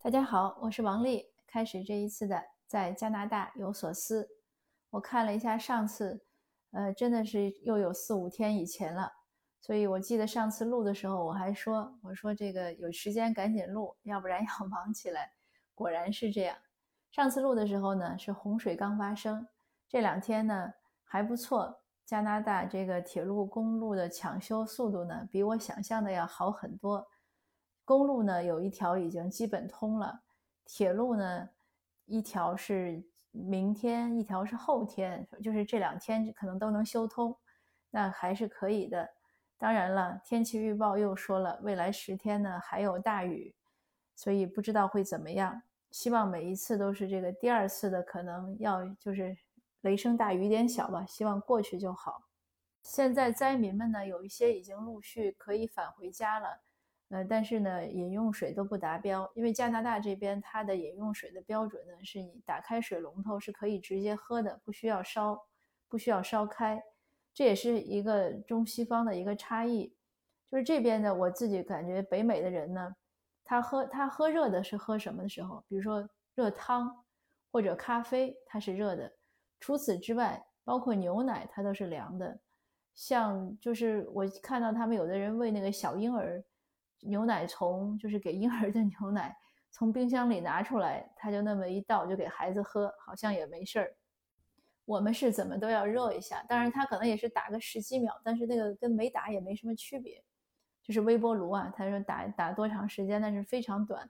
大家好，我是王丽。开始这一次的在加拿大有所思，我看了一下上次，呃，真的是又有四五天以前了。所以我记得上次录的时候，我还说，我说这个有时间赶紧录，要不然 要忙起来。果然是这样。上次录的时候呢，是洪水刚发生，这两天呢还不错。加拿大这个铁路、公路的抢修速度呢，比我想象的要好很多。公路呢有一条已经基本通了，铁路呢一条是明天，一条是后天，就是这两天可能都能修通，那还是可以的。当然了，天气预报又说了，未来十天呢还有大雨，所以不知道会怎么样。希望每一次都是这个第二次的可能要就是雷声大雨点小吧，希望过去就好。现在灾民们呢有一些已经陆续可以返回家了。呃，但是呢，饮用水都不达标，因为加拿大这边它的饮用水的标准呢，是你打开水龙头是可以直接喝的，不需要烧，不需要烧开，这也是一个中西方的一个差异。就是这边的，我自己感觉北美的人呢，他喝他喝热的是喝什么的时候，比如说热汤或者咖啡，它是热的。除此之外，包括牛奶，它都是凉的。像就是我看到他们有的人喂那个小婴儿。牛奶从就是给婴儿的 牛奶从冰箱里拿出来，他就那么一倒就给孩子喝，好像也没事儿。我们是怎么都要热一下，当然他可能也是打个十几秒，但是那个跟没打也没什么区别。就是微波炉啊，他说打打多长时间，但是非常短。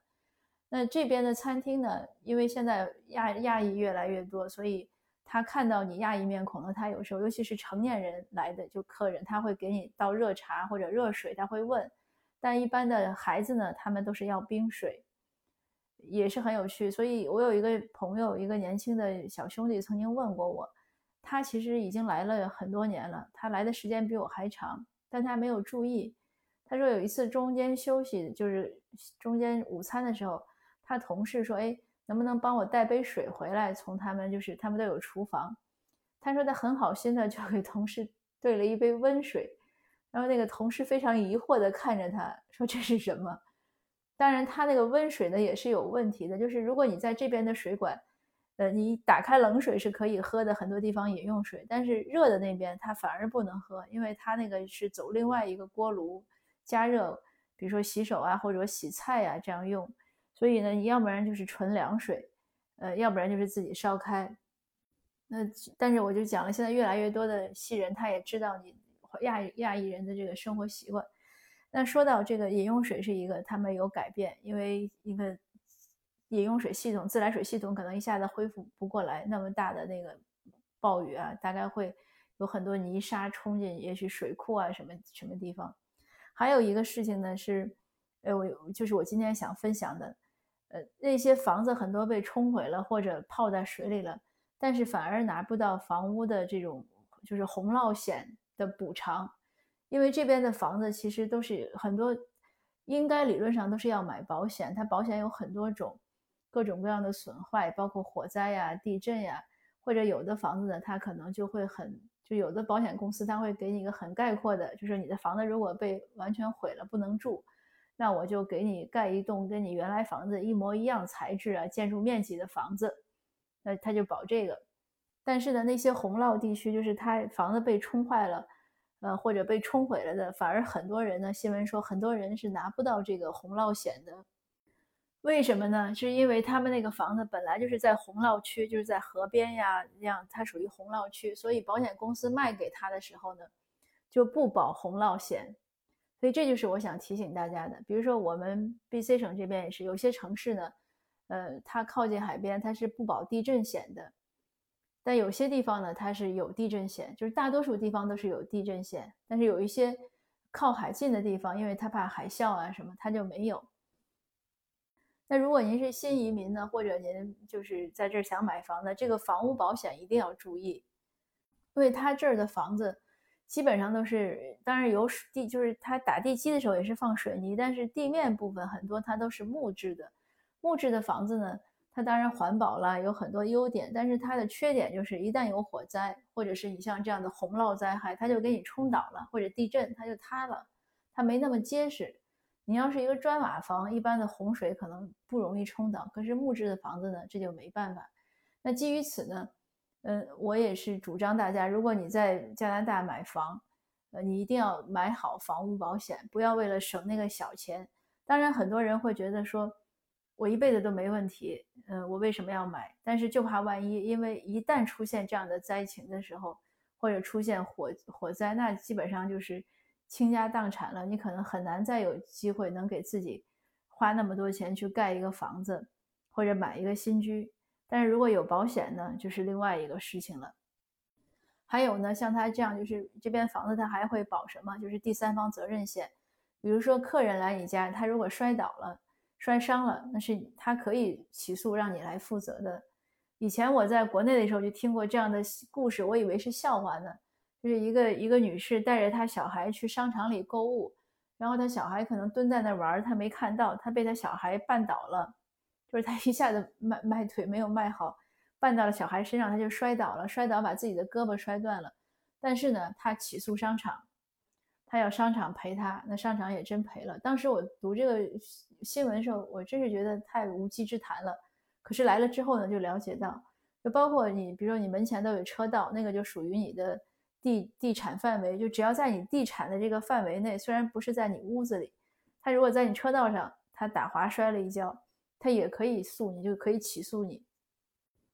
那这边的餐厅呢，因为现在亚亚裔越来越多，所以他看到你亚裔面孔呢，他有时候尤其是成年人来的就客人，他会给你倒热茶或者热水，他会问。但一般的孩子呢，他们都是要冰水，也是很有趣。所以我有一个朋友，一个年轻的小兄弟，曾经问过我，他其实已经来了很多年了，他来的时间比我还长，但他没有注意。他说有一次中间休息，就是中间午餐的时候，他同事说：“哎，能不能帮我带杯水回来？从他们就是他们都有厨房。”他说他很好心的就给同事兑了一杯温水。然后那个同事非常疑惑地看着他，说：“这是什么？”当然，他那个温水呢也是有问题的，就是如果你在这边的水管，呃，你打开冷水是可以喝的，很多地方饮用水，但是热的那边它反而不能喝，因为它那个是走另外一个锅炉加热，比如说洗手啊或者洗菜啊这样用，所以呢，你要不然就是纯凉水，呃，要不然就是自己烧开。那但是我就讲了，现在越来越多的西人他也知道你。亚亚裔人的这个生活习惯，那说到这个饮用水是一个，他们有改变，因为一个饮用水系统、自来水系统可能一下子恢复不过来，那么大的那个暴雨啊，大概会有很多泥沙冲进，也许水库啊什么什么地方。还有一个事情呢是，呃，我就是我今天想分享的，呃，那些房子很多被冲毁了或者泡在水里了，但是反而拿不到房屋的这种就是洪涝险。的补偿，因为这边的房子其实都是很多，应该理论上都是要买保险。它保险有很多种，各种各样的损坏，包括火灾呀、地震呀，或者有的房子呢，它可能就会很，就有的保险公司它会给你一个很概括的，就是你的房子如果被完全毁了不能住，那我就给你盖一栋跟你原来房子一模一样材质啊、建筑面积的房子，那他就保这个。但是呢，那些洪涝地区，就是他房子被冲坏了，呃，或者被冲毁了的，反而很多人呢，新闻说很多人是拿不到这个洪涝险的。为什么呢？是因为他们那个房子本来就是在洪涝区，就是在河边呀，这样它属于洪涝区，所以保险公司卖给他的时候呢，就不保洪涝险。所以这就是我想提醒大家的。比如说我们 BC 省这边也是，有些城市呢，呃，它靠近海边，它是不保地震险的。但有些地方呢，它是有地震险，就是大多数地方都是有地震险。但是有一些靠海近的地方，因为它怕海啸啊什么，它就没有。那如果您是新移民呢，或者您就是在这儿想买房的，这个房屋保险一定要注意，因为它这儿的房子基本上都是，当然有地，就是它打地基的时候也是放水泥，但是地面部分很多它都是木质的。木质的房子呢？它当然环保了，有很多优点，但是它的缺点就是一旦有火灾，或者是你像这样的洪涝灾害，它就给你冲倒了，或者地震它就塌了，它没那么结实。你要是一个砖瓦房，一般的洪水可能不容易冲倒，可是木质的房子呢，这就没办法。那基于此呢，嗯，我也是主张大家，如果你在加拿大买房，呃，你一定要买好房屋保险，不要为了省那个小钱。当然，很多人会觉得说，我一辈子都没问题，嗯，我为什么要买？但是就怕万一，因为一旦出现这样的灾情的时候，或者出现火火灾，那基本上就是。倾家荡产了，你可能很难再有机会能给自己花那么多钱去盖一个房子，或者买一个新居。但是如果有保险呢，就是另外一个事情了。还有呢，像他这样，就是这边房子他还会保什么？就是第三方责任险。比如说客人来你家，他如果摔倒了、摔伤了，那是他可以起诉让你来负责的。以前我在国内的时候就听过这样的故事，我以为是笑话呢。就是一个一个女士带着她小孩去商场里购物，然后她小孩可能蹲在那玩，她没看到，她被她小孩绊倒了，就是她一下子迈迈腿没有迈好，绊到了小孩身上，她就摔倒了，摔倒把自己的胳膊摔断了。但是呢，她起诉商场，她要商场赔她，那商场也真赔了。当时我读这个新闻的时候，我真是觉得太无稽之谈了。可是来了之后呢，就了解到，就包括你，比如说你门前都有车道，那个就属于你的。地地产范围就只要在你地产的这个范围内，虽然不是在你屋子里，他如果在你车道上，他打滑摔了一跤，他也可以诉你，就可以起诉你。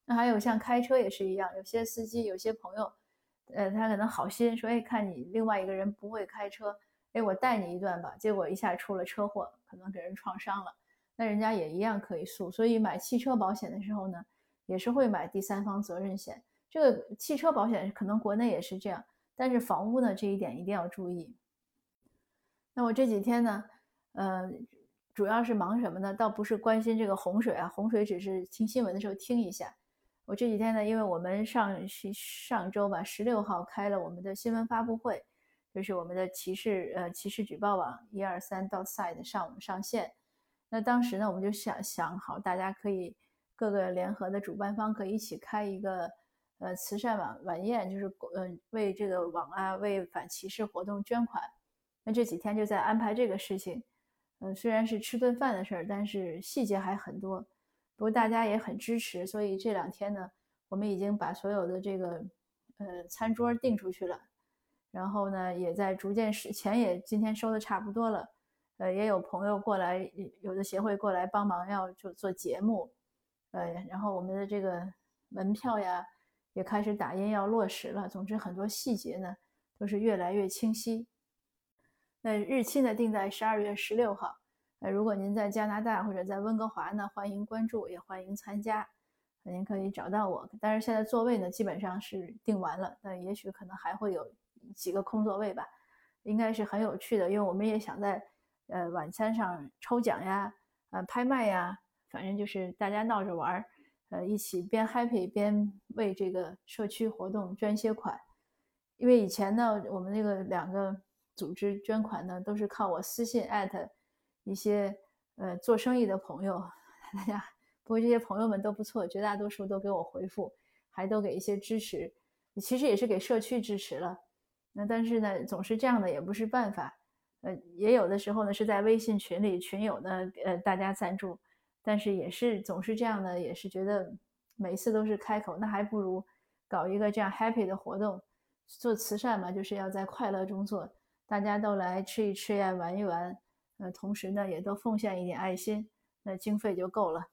那还有像开车也是一样，有些司机有些朋友，呃，他可能好心说，哎，看你另外一个人不会开车，哎，我带你一段吧，结果一下出了车祸，可能给人创伤了，那人家也一样可以诉。所以买汽车保险的时候呢，也是会买第三方责任险。这个汽车保险可能国内也是这样，但是房屋呢这一点一定要注意。那我这几天呢，呃，主要是忙什么呢？倒不是关心这个洪水啊，洪水只是听新闻的时候听一下。我这几天呢，因为我们上上周吧，十六号开了我们的新闻发布会，就是我们的骑士呃骑士举报网一二三到 side 上上线。那当时呢，我们就想想好，大家可以各个联合的主办方可以一起开一个。呃，慈善晚晚宴就是呃为这个网啊，为反歧视活动捐款。那这几天就在安排这个事情。嗯，虽然是吃顿饭的事儿，但是细节还很多。不过大家也很支持，所以这两天呢，我们已经把所有的这个呃餐桌订出去了。然后呢，也在逐渐是钱也今天收的差不多了。呃，也有朋友过来，有的协会过来帮忙要就做节目。呃，然后我们的这个门票呀。也开始打印要落实了。总之，很多细节呢都是越来越清晰。那日期呢定在十二月十六号。那如果您在加拿大或者在温哥华呢，欢迎关注，也欢迎参加。您可以找到我。但是现在座位呢基本上是订完了，但也许可能还会有几个空座位吧。应该是很有趣的，因为我们也想在呃晚餐上抽奖呀，呃拍卖呀，反正就是大家闹着玩儿。呃，一起边 happy 边为这个社区活动捐些款，因为以前呢，我们那个两个组织捐款呢，都是靠我私信艾特一些呃做生意的朋友，大家不过这些朋友们都不错，绝大多数都给我回复，还都给一些支持，其实也是给社区支持了。那但是呢，总是这样的也不是办法，呃，也有的时候呢是在微信群里群友呢，呃，大家赞助。但是也是总是这样的，也是觉得每次都是开口，那还不如搞一个这样 happy 的活动，做慈善嘛，就是要在快乐中做，大家都来吃一吃呀，玩一玩，呃，同时呢也都奉献一点爱心，那经费就够了。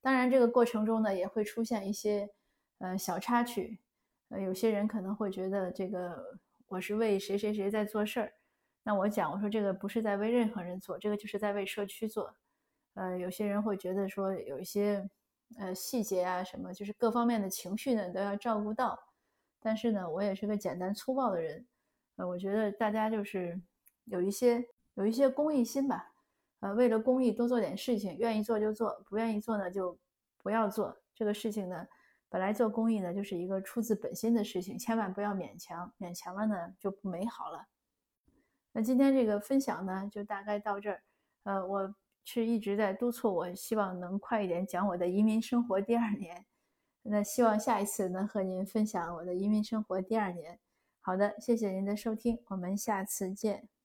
当然这个过程中呢也会出现一些呃小插曲，呃，有些人可能会觉得这个我是为谁谁谁在做事儿，那我讲我说这个不是在为任何人做，这个就是在为社区做。呃，有些人会觉得说有一些呃细节啊什么，就是各方面的情绪呢都要照顾到。但是呢，我也是个简单粗暴的人，呃，我觉得大家就是有一些有一些公益心吧，呃，为了公益多做点事情，愿意做就做，不愿意做呢就不要做。这个事情呢，本来做公益呢就是一个出自本心的事情，千万不要勉强，勉强了呢就不美好了。那今天这个分享呢就大概到这儿，呃，我。是一直在督促我，希望能快一点讲我的移民生活第二年。那希望下一次能和您分享我的移民生活第二年。好的，谢谢您的收听，我们下次见。